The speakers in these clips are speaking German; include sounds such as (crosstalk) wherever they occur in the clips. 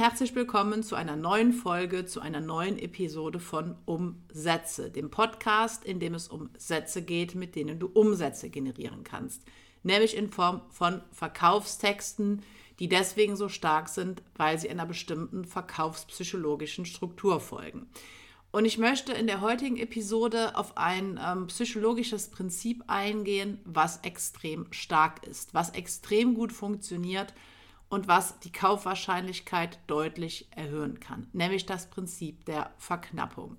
herzlich willkommen zu einer neuen Folge, zu einer neuen Episode von Umsätze, dem Podcast, in dem es um Sätze geht, mit denen du Umsätze generieren kannst. Nämlich in Form von Verkaufstexten, die deswegen so stark sind, weil sie einer bestimmten verkaufspsychologischen Struktur folgen. Und ich möchte in der heutigen Episode auf ein ähm, psychologisches Prinzip eingehen, was extrem stark ist, was extrem gut funktioniert und was die Kaufwahrscheinlichkeit deutlich erhöhen kann, nämlich das Prinzip der Verknappung.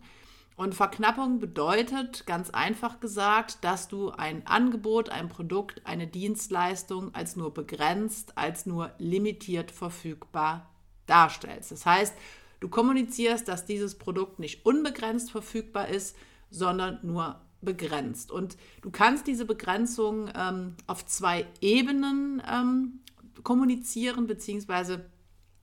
Und Verknappung bedeutet, ganz einfach gesagt, dass du ein Angebot, ein Produkt, eine Dienstleistung als nur begrenzt, als nur limitiert verfügbar darstellst. Das heißt, du kommunizierst, dass dieses Produkt nicht unbegrenzt verfügbar ist, sondern nur begrenzt. Und du kannst diese Begrenzung ähm, auf zwei Ebenen ähm, kommunizieren beziehungsweise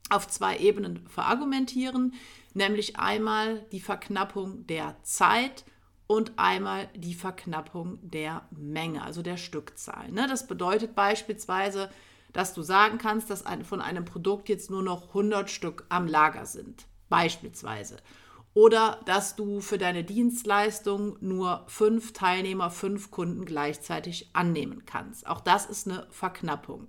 auf zwei Ebenen verargumentieren, nämlich einmal die Verknappung der Zeit und einmal die Verknappung der Menge, also der Stückzahl. Ne? Das bedeutet beispielsweise, dass du sagen kannst, dass von einem Produkt jetzt nur noch 100 Stück am Lager sind, beispielsweise. Oder dass du für deine Dienstleistung nur fünf Teilnehmer, fünf Kunden gleichzeitig annehmen kannst. Auch das ist eine Verknappung.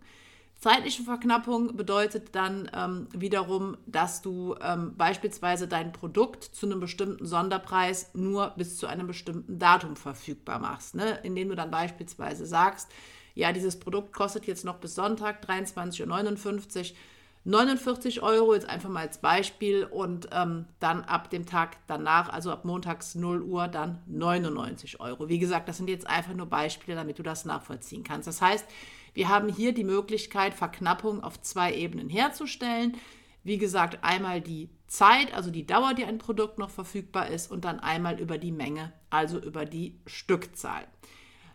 Zeitliche Verknappung bedeutet dann ähm, wiederum, dass du ähm, beispielsweise dein Produkt zu einem bestimmten Sonderpreis nur bis zu einem bestimmten Datum verfügbar machst, ne? indem du dann beispielsweise sagst, ja, dieses Produkt kostet jetzt noch bis Sonntag 23.59 Uhr. 49 Euro, jetzt einfach mal als Beispiel, und ähm, dann ab dem Tag danach, also ab montags 0 Uhr, dann 99 Euro. Wie gesagt, das sind jetzt einfach nur Beispiele, damit du das nachvollziehen kannst. Das heißt, wir haben hier die Möglichkeit, Verknappung auf zwei Ebenen herzustellen. Wie gesagt, einmal die Zeit, also die Dauer, die ein Produkt noch verfügbar ist, und dann einmal über die Menge, also über die Stückzahl.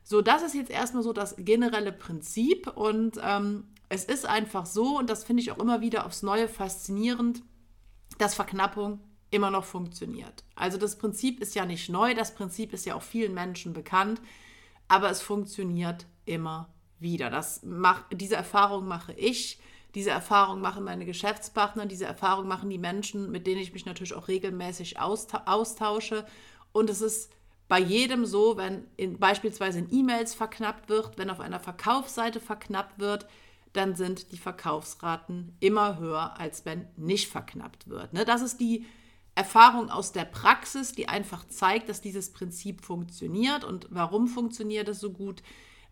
So, das ist jetzt erstmal so das generelle Prinzip und ähm, es ist einfach so, und das finde ich auch immer wieder aufs Neue faszinierend, dass Verknappung immer noch funktioniert. Also das Prinzip ist ja nicht neu, das Prinzip ist ja auch vielen Menschen bekannt, aber es funktioniert immer wieder. Das mach, diese Erfahrung mache ich, diese Erfahrung machen meine Geschäftspartner, diese Erfahrung machen die Menschen, mit denen ich mich natürlich auch regelmäßig austausche. Und es ist bei jedem so, wenn in, beispielsweise in E-Mails verknappt wird, wenn auf einer Verkaufsseite verknappt wird, dann sind die Verkaufsraten immer höher, als wenn nicht verknappt wird. Ne? Das ist die Erfahrung aus der Praxis, die einfach zeigt, dass dieses Prinzip funktioniert. Und warum funktioniert es so gut?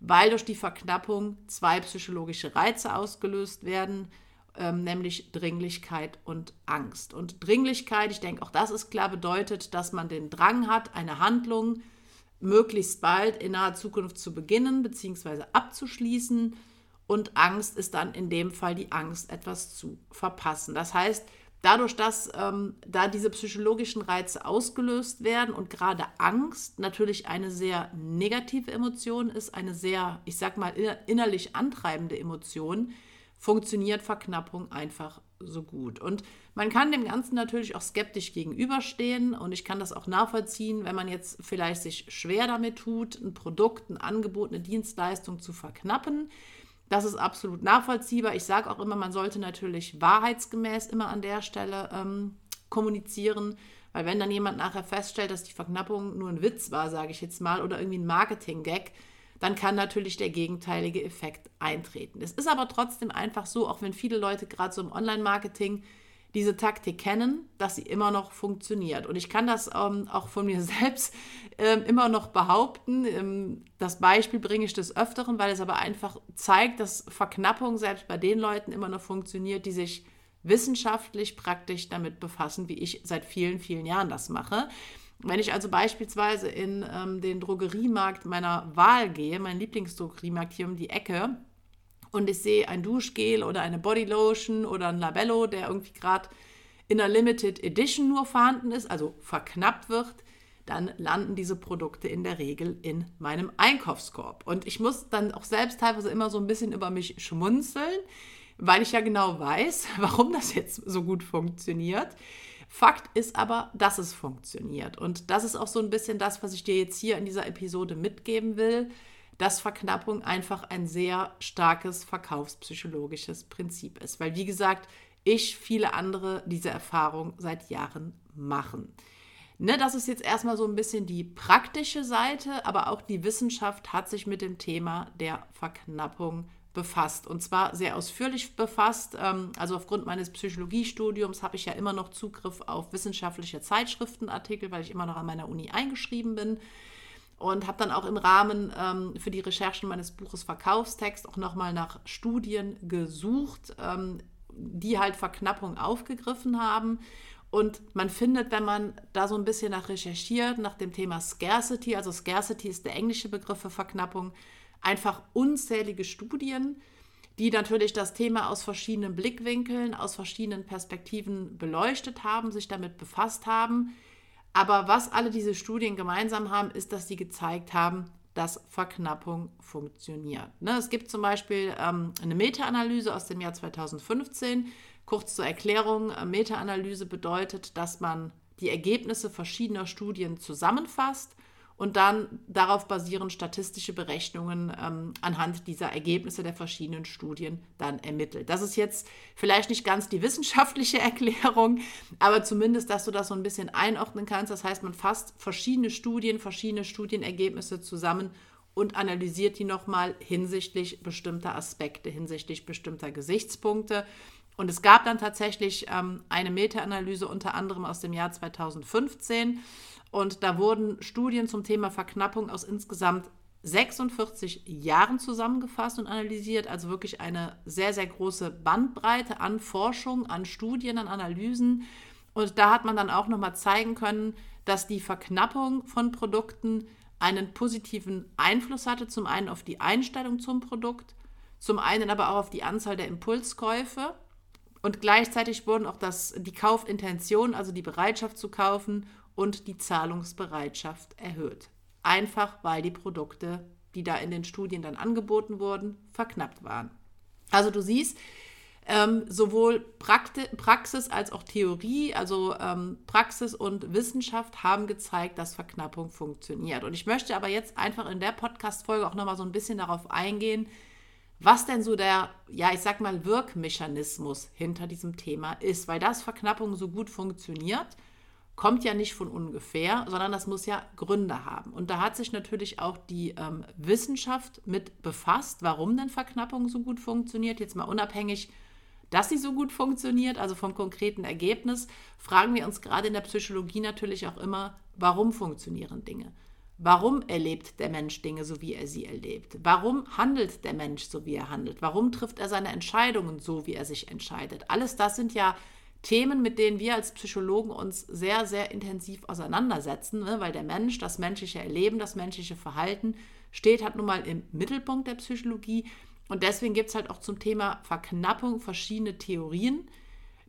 Weil durch die Verknappung zwei psychologische Reize ausgelöst werden, ähm, nämlich Dringlichkeit und Angst. Und Dringlichkeit, ich denke, auch das ist klar, bedeutet, dass man den Drang hat, eine Handlung möglichst bald in naher Zukunft zu beginnen bzw. abzuschließen. Und Angst ist dann in dem Fall die Angst, etwas zu verpassen. Das heißt, dadurch, dass ähm, da diese psychologischen Reize ausgelöst werden und gerade Angst natürlich eine sehr negative Emotion ist, eine sehr, ich sag mal, innerlich antreibende Emotion, funktioniert Verknappung einfach so gut. Und man kann dem Ganzen natürlich auch skeptisch gegenüberstehen und ich kann das auch nachvollziehen, wenn man jetzt vielleicht sich schwer damit tut, ein Produkt, ein Angebot, eine Dienstleistung zu verknappen das ist absolut nachvollziehbar. Ich sage auch immer, man sollte natürlich wahrheitsgemäß immer an der Stelle ähm, kommunizieren, weil wenn dann jemand nachher feststellt, dass die Verknappung nur ein Witz war, sage ich jetzt mal, oder irgendwie ein Marketing-Gag, dann kann natürlich der gegenteilige Effekt eintreten. Es ist aber trotzdem einfach so, auch wenn viele Leute gerade so im Online-Marketing diese Taktik kennen, dass sie immer noch funktioniert. Und ich kann das ähm, auch von mir (laughs) selbst ähm, immer noch behaupten. Ähm, das Beispiel bringe ich des Öfteren, weil es aber einfach zeigt, dass Verknappung selbst bei den Leuten immer noch funktioniert, die sich wissenschaftlich praktisch damit befassen, wie ich seit vielen, vielen Jahren das mache. Wenn ich also beispielsweise in ähm, den Drogeriemarkt meiner Wahl gehe, mein Lieblingsdrogeriemarkt hier um die Ecke, und ich sehe ein Duschgel oder eine Bodylotion oder ein Labello, der irgendwie gerade in einer Limited Edition nur vorhanden ist, also verknappt wird, dann landen diese Produkte in der Regel in meinem Einkaufskorb. Und ich muss dann auch selbst teilweise immer so ein bisschen über mich schmunzeln, weil ich ja genau weiß, (laughs) warum das jetzt so gut funktioniert. Fakt ist aber, dass es funktioniert. Und das ist auch so ein bisschen das, was ich dir jetzt hier in dieser Episode mitgeben will dass Verknappung einfach ein sehr starkes verkaufspsychologisches Prinzip ist. Weil, wie gesagt, ich, viele andere diese Erfahrung seit Jahren machen. Ne, das ist jetzt erstmal so ein bisschen die praktische Seite, aber auch die Wissenschaft hat sich mit dem Thema der Verknappung befasst und zwar sehr ausführlich befasst. Ähm, also aufgrund meines Psychologiestudiums habe ich ja immer noch Zugriff auf wissenschaftliche Zeitschriftenartikel, weil ich immer noch an meiner Uni eingeschrieben bin und habe dann auch im Rahmen ähm, für die Recherchen meines Buches Verkaufstext auch nochmal nach Studien gesucht, ähm, die halt Verknappung aufgegriffen haben. Und man findet, wenn man da so ein bisschen nach recherchiert, nach dem Thema Scarcity, also Scarcity ist der englische Begriff für Verknappung, einfach unzählige Studien, die natürlich das Thema aus verschiedenen Blickwinkeln, aus verschiedenen Perspektiven beleuchtet haben, sich damit befasst haben. Aber was alle diese Studien gemeinsam haben, ist, dass sie gezeigt haben, dass Verknappung funktioniert. Ne, es gibt zum Beispiel ähm, eine Meta-Analyse aus dem Jahr 2015. Kurz zur Erklärung, äh, Meta-Analyse bedeutet, dass man die Ergebnisse verschiedener Studien zusammenfasst und dann darauf basieren statistische Berechnungen ähm, anhand dieser Ergebnisse der verschiedenen Studien dann ermittelt. Das ist jetzt vielleicht nicht ganz die wissenschaftliche (laughs) Erklärung, aber zumindest, dass du das so ein bisschen einordnen kannst. Das heißt, man fasst verschiedene Studien, verschiedene Studienergebnisse zusammen und analysiert die nochmal hinsichtlich bestimmter Aspekte, hinsichtlich bestimmter Gesichtspunkte. Und es gab dann tatsächlich ähm, eine Meta-Analyse unter anderem aus dem Jahr 2015 und da wurden Studien zum Thema Verknappung aus insgesamt 46 Jahren zusammengefasst und analysiert. Also wirklich eine sehr, sehr große Bandbreite an Forschung, an Studien, an Analysen. Und da hat man dann auch nochmal zeigen können, dass die Verknappung von Produkten einen positiven Einfluss hatte. Zum einen auf die Einstellung zum Produkt, zum einen aber auch auf die Anzahl der Impulskäufe. Und gleichzeitig wurden auch das, die Kaufintention, also die Bereitschaft zu kaufen und die Zahlungsbereitschaft erhöht. Einfach weil die Produkte, die da in den Studien dann angeboten wurden, verknappt waren. Also du siehst, ähm, sowohl Prakti Praxis als auch Theorie, also ähm, Praxis und Wissenschaft haben gezeigt, dass Verknappung funktioniert. Und ich möchte aber jetzt einfach in der Podcast-Folge auch nochmal so ein bisschen darauf eingehen, was denn so der, ja, ich sag mal, Wirkmechanismus hinter diesem Thema ist, weil das Verknappung so gut funktioniert kommt ja nicht von ungefähr, sondern das muss ja Gründe haben. Und da hat sich natürlich auch die ähm, Wissenschaft mit befasst, warum denn Verknappung so gut funktioniert. Jetzt mal unabhängig, dass sie so gut funktioniert, also vom konkreten Ergebnis, fragen wir uns gerade in der Psychologie natürlich auch immer, warum funktionieren Dinge? Warum erlebt der Mensch Dinge so, wie er sie erlebt? Warum handelt der Mensch so, wie er handelt? Warum trifft er seine Entscheidungen so, wie er sich entscheidet? Alles das sind ja Themen, mit denen wir als Psychologen uns sehr, sehr intensiv auseinandersetzen, ne? weil der Mensch, das menschliche Erleben, das menschliche Verhalten steht halt nun mal im Mittelpunkt der Psychologie. Und deswegen gibt es halt auch zum Thema Verknappung verschiedene Theorien,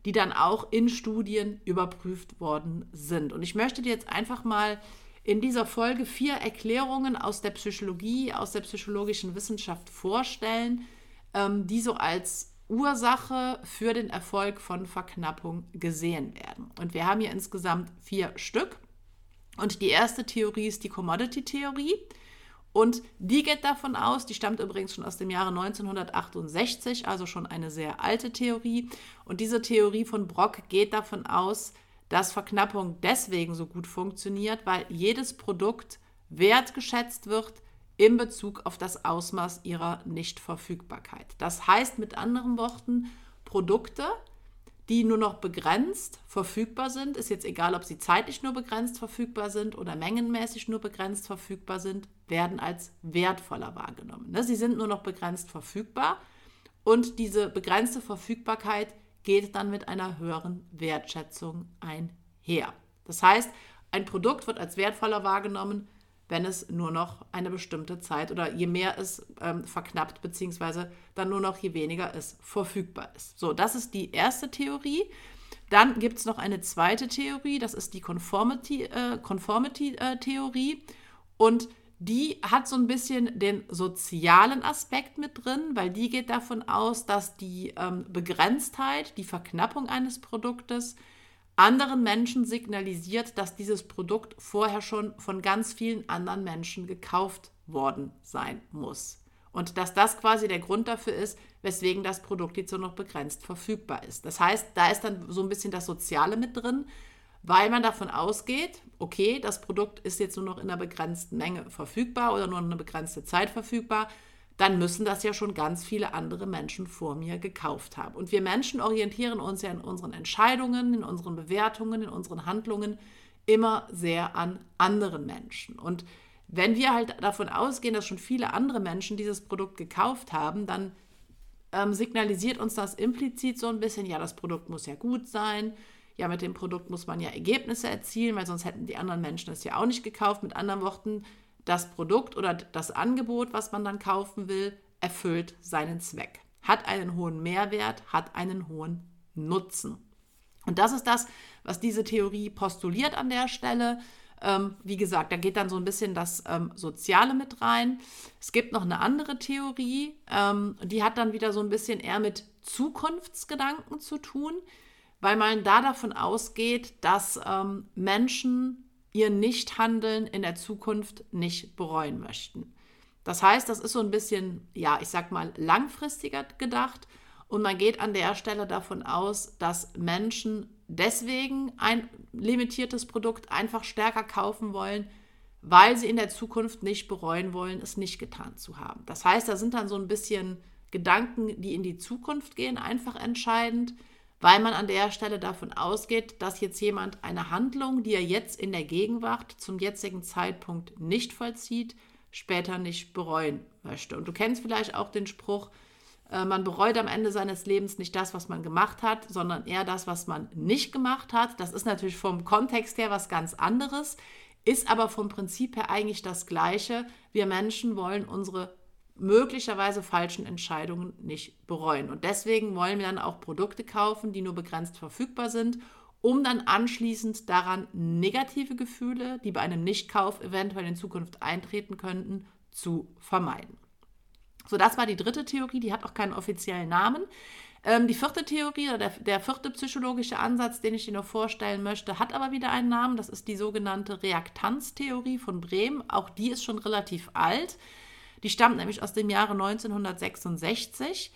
die dann auch in Studien überprüft worden sind. Und ich möchte dir jetzt einfach mal in dieser Folge vier Erklärungen aus der Psychologie, aus der psychologischen Wissenschaft vorstellen, ähm, die so als Ursache für den Erfolg von Verknappung gesehen werden. Und wir haben hier insgesamt vier Stück. Und die erste Theorie ist die Commodity-Theorie. Und die geht davon aus, die stammt übrigens schon aus dem Jahre 1968, also schon eine sehr alte Theorie. Und diese Theorie von Brock geht davon aus, dass Verknappung deswegen so gut funktioniert, weil jedes Produkt wertgeschätzt wird, in Bezug auf das Ausmaß ihrer Nichtverfügbarkeit. Das heißt mit anderen Worten, Produkte, die nur noch begrenzt verfügbar sind, ist jetzt egal, ob sie zeitlich nur begrenzt verfügbar sind oder mengenmäßig nur begrenzt verfügbar sind, werden als wertvoller wahrgenommen. Ne, sie sind nur noch begrenzt verfügbar und diese begrenzte Verfügbarkeit geht dann mit einer höheren Wertschätzung einher. Das heißt, ein Produkt wird als wertvoller wahrgenommen, wenn es nur noch eine bestimmte Zeit oder je mehr es ähm, verknappt, beziehungsweise dann nur noch je weniger es verfügbar ist. So, das ist die erste Theorie. Dann gibt es noch eine zweite Theorie, das ist die Conformity-Theorie. Äh, Conformity, äh, und die hat so ein bisschen den sozialen Aspekt mit drin, weil die geht davon aus, dass die ähm, Begrenztheit, die Verknappung eines Produktes anderen Menschen signalisiert, dass dieses Produkt vorher schon von ganz vielen anderen Menschen gekauft worden sein muss. Und dass das quasi der Grund dafür ist, weswegen das Produkt jetzt so noch begrenzt verfügbar ist. Das heißt, da ist dann so ein bisschen das Soziale mit drin, weil man davon ausgeht, okay, das Produkt ist jetzt nur noch in einer begrenzten Menge verfügbar oder nur eine begrenzte Zeit verfügbar, dann müssen das ja schon ganz viele andere Menschen vor mir gekauft haben. Und wir Menschen orientieren uns ja in unseren Entscheidungen, in unseren Bewertungen, in unseren Handlungen immer sehr an anderen Menschen. Und wenn wir halt davon ausgehen, dass schon viele andere Menschen dieses Produkt gekauft haben, dann ähm, signalisiert uns das implizit so ein bisschen, ja, das Produkt muss ja gut sein, ja, mit dem Produkt muss man ja Ergebnisse erzielen, weil sonst hätten die anderen Menschen es ja auch nicht gekauft. Mit anderen Worten, das Produkt oder das Angebot, was man dann kaufen will, erfüllt seinen Zweck, hat einen hohen Mehrwert, hat einen hohen Nutzen. Und das ist das, was diese Theorie postuliert an der Stelle. Ähm, wie gesagt, da geht dann so ein bisschen das ähm, Soziale mit rein. Es gibt noch eine andere Theorie, ähm, die hat dann wieder so ein bisschen eher mit Zukunftsgedanken zu tun, weil man da davon ausgeht, dass ähm, Menschen ihr Nichthandeln in der Zukunft nicht bereuen möchten. Das heißt, das ist so ein bisschen, ja, ich sag mal, langfristiger gedacht und man geht an der Stelle davon aus, dass Menschen deswegen ein limitiertes Produkt einfach stärker kaufen wollen, weil sie in der Zukunft nicht bereuen wollen, es nicht getan zu haben. Das heißt, da sind dann so ein bisschen Gedanken, die in die Zukunft gehen, einfach entscheidend weil man an der Stelle davon ausgeht, dass jetzt jemand eine Handlung, die er jetzt in der Gegenwart zum jetzigen Zeitpunkt nicht vollzieht, später nicht bereuen möchte. Und du kennst vielleicht auch den Spruch, äh, man bereut am Ende seines Lebens nicht das, was man gemacht hat, sondern eher das, was man nicht gemacht hat. Das ist natürlich vom Kontext her was ganz anderes, ist aber vom Prinzip her eigentlich das Gleiche. Wir Menschen wollen unsere möglicherweise falschen Entscheidungen nicht bereuen. Und deswegen wollen wir dann auch Produkte kaufen, die nur begrenzt verfügbar sind, um dann anschließend daran negative Gefühle, die bei einem Nichtkauf eventuell in Zukunft eintreten könnten, zu vermeiden. So, das war die dritte Theorie, die hat auch keinen offiziellen Namen. Ähm, die vierte Theorie oder der, der vierte psychologische Ansatz, den ich dir noch vorstellen möchte, hat aber wieder einen Namen. Das ist die sogenannte Reaktanztheorie von Brehm. Auch die ist schon relativ alt. Die stammt nämlich aus dem Jahre 1966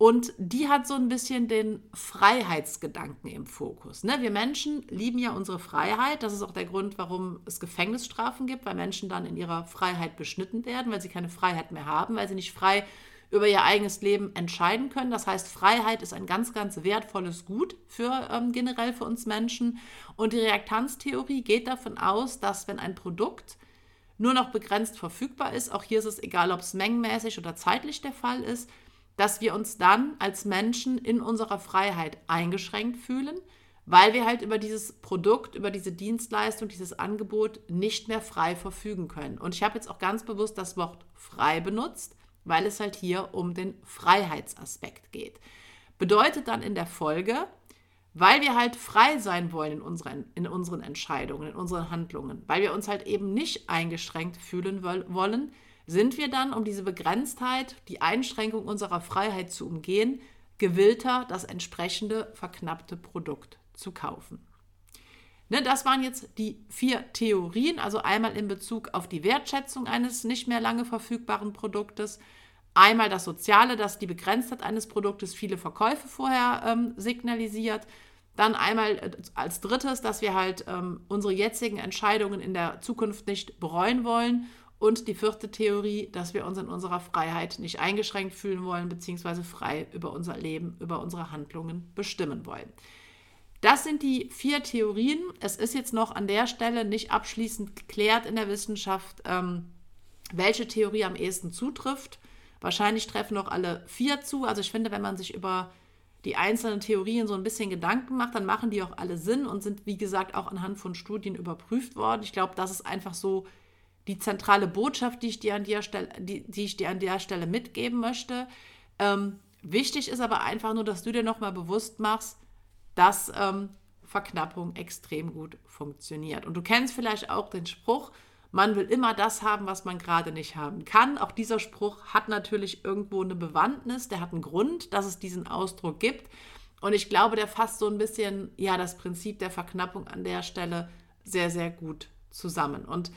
und die hat so ein bisschen den Freiheitsgedanken im Fokus. Ne? Wir Menschen lieben ja unsere Freiheit. Das ist auch der Grund, warum es Gefängnisstrafen gibt, weil Menschen dann in ihrer Freiheit beschnitten werden, weil sie keine Freiheit mehr haben, weil sie nicht frei über ihr eigenes Leben entscheiden können. Das heißt, Freiheit ist ein ganz, ganz wertvolles Gut für ähm, generell für uns Menschen. Und die Reaktanztheorie geht davon aus, dass wenn ein Produkt nur noch begrenzt verfügbar ist, auch hier ist es egal, ob es mengenmäßig oder zeitlich der Fall ist, dass wir uns dann als Menschen in unserer Freiheit eingeschränkt fühlen, weil wir halt über dieses Produkt, über diese Dienstleistung, dieses Angebot nicht mehr frei verfügen können. Und ich habe jetzt auch ganz bewusst das Wort frei benutzt, weil es halt hier um den Freiheitsaspekt geht. Bedeutet dann in der Folge, weil wir halt frei sein wollen in unseren, in unseren Entscheidungen, in unseren Handlungen, weil wir uns halt eben nicht eingeschränkt fühlen wollen, sind wir dann, um diese Begrenztheit, die Einschränkung unserer Freiheit zu umgehen, gewillter, das entsprechende verknappte Produkt zu kaufen. Ne, das waren jetzt die vier Theorien, also einmal in Bezug auf die Wertschätzung eines nicht mehr lange verfügbaren Produktes, Einmal das Soziale, dass die Begrenztheit eines Produktes viele Verkäufe vorher ähm, signalisiert. Dann einmal äh, als drittes, dass wir halt ähm, unsere jetzigen Entscheidungen in der Zukunft nicht bereuen wollen. Und die vierte Theorie, dass wir uns in unserer Freiheit nicht eingeschränkt fühlen wollen, beziehungsweise frei über unser Leben, über unsere Handlungen bestimmen wollen. Das sind die vier Theorien. Es ist jetzt noch an der Stelle nicht abschließend geklärt in der Wissenschaft, ähm, welche Theorie am ehesten zutrifft. Wahrscheinlich treffen auch alle vier zu. Also ich finde, wenn man sich über die einzelnen Theorien so ein bisschen Gedanken macht, dann machen die auch alle Sinn und sind, wie gesagt, auch anhand von Studien überprüft worden. Ich glaube, das ist einfach so die zentrale Botschaft, die ich dir an der Stelle, die, die ich dir an der Stelle mitgeben möchte. Ähm, wichtig ist aber einfach nur, dass du dir nochmal bewusst machst, dass ähm, Verknappung extrem gut funktioniert. Und du kennst vielleicht auch den Spruch, man will immer das haben, was man gerade nicht haben kann. Auch dieser Spruch hat natürlich irgendwo eine Bewandtnis, der hat einen Grund, dass es diesen Ausdruck gibt. Und ich glaube, der fasst so ein bisschen ja das Prinzip der Verknappung an der Stelle sehr, sehr gut zusammen. Und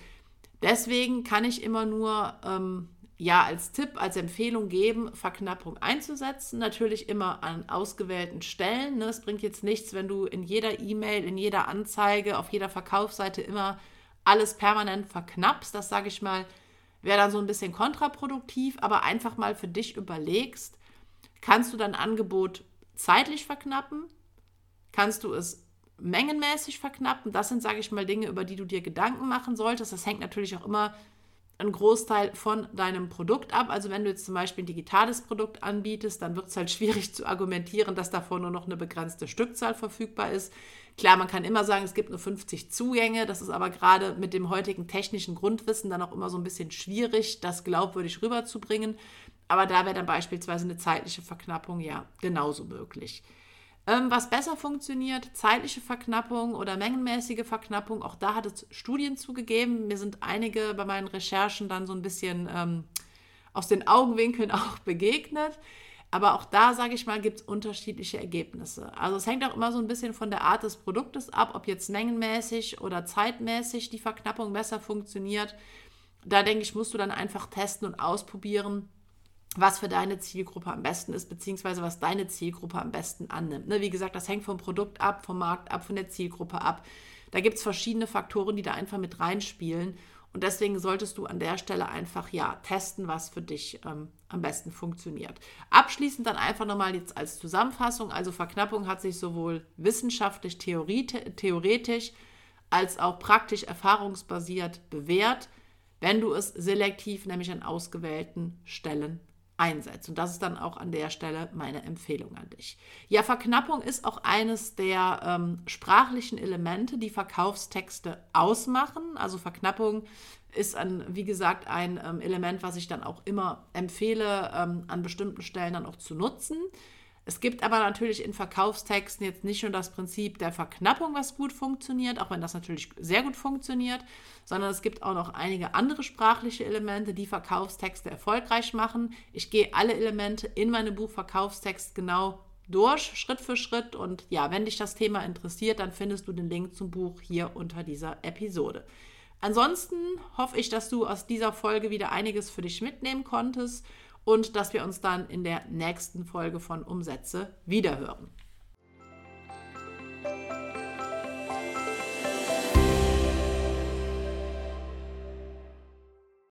deswegen kann ich immer nur ähm, ja als Tipp, als Empfehlung geben, Verknappung einzusetzen. Natürlich immer an ausgewählten Stellen. Ne? Es bringt jetzt nichts, wenn du in jeder E-Mail, in jeder Anzeige, auf jeder Verkaufsseite immer alles permanent verknappst. Das sage ich mal, wäre dann so ein bisschen kontraproduktiv, aber einfach mal für dich überlegst, kannst du dein Angebot zeitlich verknappen? Kannst du es mengenmäßig verknappen? Das sind, sage ich mal, Dinge, über die du dir Gedanken machen solltest. Das hängt natürlich auch immer ein Großteil von deinem Produkt ab. Also wenn du jetzt zum Beispiel ein digitales Produkt anbietest, dann wird es halt (laughs) schwierig zu argumentieren, dass davon nur noch eine begrenzte Stückzahl verfügbar ist. Klar, man kann immer sagen, es gibt nur 50 Zugänge. Das ist aber gerade mit dem heutigen technischen Grundwissen dann auch immer so ein bisschen schwierig, das glaubwürdig rüberzubringen. Aber da wäre dann beispielsweise eine zeitliche Verknappung ja genauso möglich. Ähm, was besser funktioniert, zeitliche Verknappung oder mengenmäßige Verknappung, auch da hat es Studien zugegeben. Mir sind einige bei meinen Recherchen dann so ein bisschen ähm, aus den Augenwinkeln (laughs) auch begegnet. Aber auch da, sage ich mal, gibt es unterschiedliche Ergebnisse. Also es hängt auch immer so ein bisschen von der Art des Produktes ab, ob jetzt mengenmäßig oder zeitmäßig die Verknappung besser funktioniert. Da denke ich, musst du dann einfach testen und ausprobieren, was für deine Zielgruppe am besten ist, beziehungsweise was deine Zielgruppe am besten annimmt. Ne, wie gesagt, das hängt vom Produkt ab, vom Markt ab, von der Zielgruppe ab. Da gibt es verschiedene Faktoren, die da einfach mit reinspielen. Und deswegen solltest du an der Stelle einfach ja testen, was für dich ähm, am besten funktioniert. Abschließend dann einfach nochmal jetzt als Zusammenfassung. Also Verknappung hat sich sowohl wissenschaftlich, theoretisch als auch praktisch erfahrungsbasiert bewährt, wenn du es selektiv, nämlich an ausgewählten Stellen einsetzt. Und das ist dann auch an der Stelle meine Empfehlung an dich. Ja, Verknappung ist auch eines der ähm, sprachlichen Elemente, die Verkaufstexte ausmachen. Also Verknappung ist, ein, wie gesagt, ein ähm, Element, was ich dann auch immer empfehle, ähm, an bestimmten Stellen dann auch zu nutzen. Es gibt aber natürlich in Verkaufstexten jetzt nicht nur das Prinzip der Verknappung, was gut funktioniert, auch wenn das natürlich sehr gut funktioniert, sondern es gibt auch noch einige andere sprachliche Elemente, die Verkaufstexte erfolgreich machen. Ich gehe alle Elemente in meinem Buch Verkaufstext genau durch, Schritt für Schritt. Und ja, wenn dich das Thema interessiert, dann findest du den Link zum Buch hier unter dieser Episode. Ansonsten hoffe ich, dass du aus dieser Folge wieder einiges für dich mitnehmen konntest und dass wir uns dann in der nächsten Folge von Umsätze wiederhören.